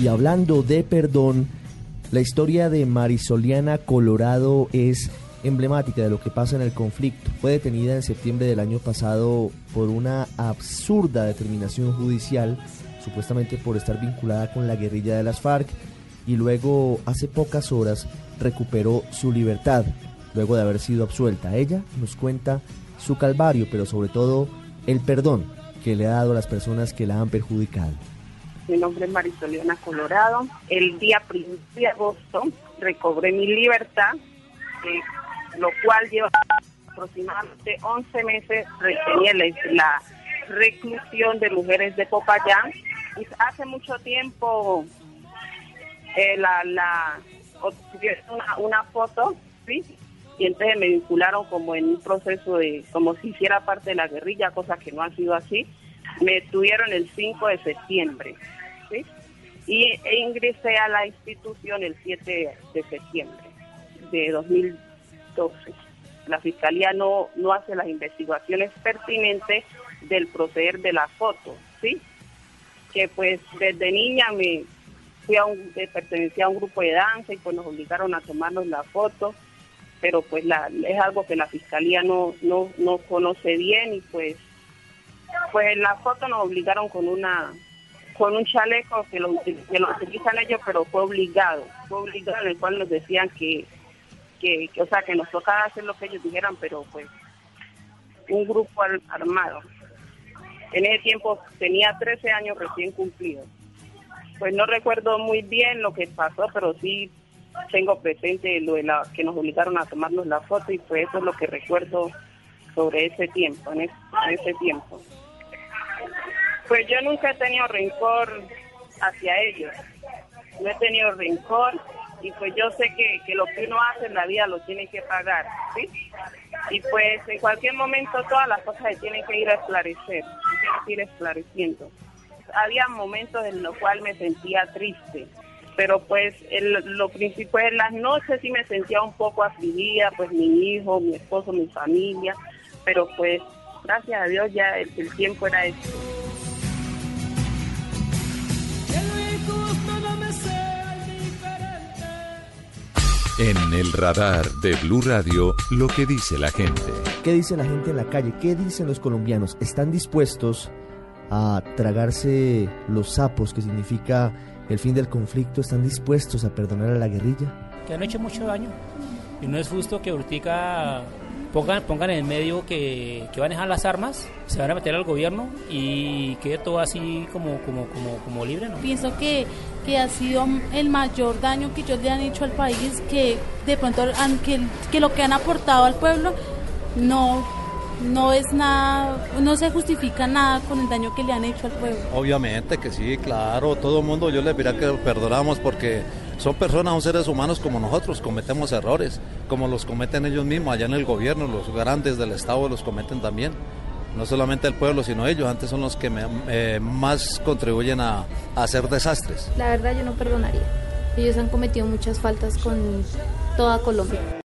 Y hablando de perdón, la historia de Marisoliana Colorado es emblemática de lo que pasa en el conflicto. Fue detenida en septiembre del año pasado por una absurda determinación judicial, supuestamente por estar vinculada con la guerrilla de las FARC, y luego hace pocas horas recuperó su libertad, luego de haber sido absuelta. Ella nos cuenta su calvario, pero sobre todo el perdón que le ha dado a las personas que la han perjudicado. Mi nombre es Marisoliana Colorado. El día 1 de agosto recobré mi libertad, eh, lo cual lleva aproximadamente 11 meses tenía la, reclusión de mujeres de Popayán. Hace mucho tiempo eh, la, una foto, ¿sí? y entonces me vincularon como en un proceso de, como si hiciera parte de la guerrilla, cosa que no ha sido así. Me tuvieron el 5 de septiembre, ¿sí? Y e ingresé a la institución el 7 de septiembre de 2012. La fiscalía no, no hace las investigaciones pertinentes del proceder de la foto, ¿sí? Que pues desde niña me fui a un, pertenecía a un grupo de danza y pues nos obligaron a tomarnos la foto, pero pues la, es algo que la fiscalía no, no, no conoce bien y pues pues en la foto nos obligaron con una con un chaleco que lo, que lo utilizan ellos, pero fue obligado, fue obligado en el cual nos decían que, que, que, o sea, que nos tocaba hacer lo que ellos dijeran, pero pues un grupo armado. En ese tiempo tenía 13 años recién cumplidos pues no recuerdo muy bien lo que pasó, pero sí tengo presente lo de la que nos obligaron a tomarnos la foto y pues eso es lo que recuerdo sobre ese tiempo, en, ese tiempo. Pues yo nunca he tenido rencor hacia ellos, no he tenido rencor y pues yo sé que, que lo que uno hace en la vida lo tiene que pagar, ¿sí? Y pues en cualquier momento todas las cosas se tienen que ir a esclarecer, se tienen que ir esclareciendo había momentos en los cuales me sentía triste, pero pues lo principal en las noches sí me sentía un poco afligida, pues mi hijo, mi esposo, mi familia, pero pues gracias a Dios ya el, el tiempo era este. En el radar de Blue Radio, lo que dice la gente. ¿Qué dice la gente en la calle? ¿Qué dicen los colombianos? ¿Están dispuestos a tragarse los sapos, que significa el fin del conflicto, están dispuestos a perdonar a la guerrilla? Que han hecho mucho daño. Y no es justo que Urtica pongan, pongan en medio que, que, van a dejar las armas, se van a meter al gobierno y quede todo así como, como, como, como libre. ¿no? Pienso que, que ha sido el mayor daño que ellos le han hecho al país, que de pronto que, que lo que han aportado al pueblo no no es nada, no se justifica nada con el daño que le han hecho al pueblo. Obviamente que sí, claro, todo el mundo yo les diría que perdonamos porque son personas, son seres humanos como nosotros, cometemos errores, como los cometen ellos mismos allá en el gobierno, los grandes del Estado los cometen también. No solamente el pueblo, sino ellos, antes son los que eh, más contribuyen a, a hacer desastres. La verdad yo no perdonaría. Ellos han cometido muchas faltas con toda Colombia.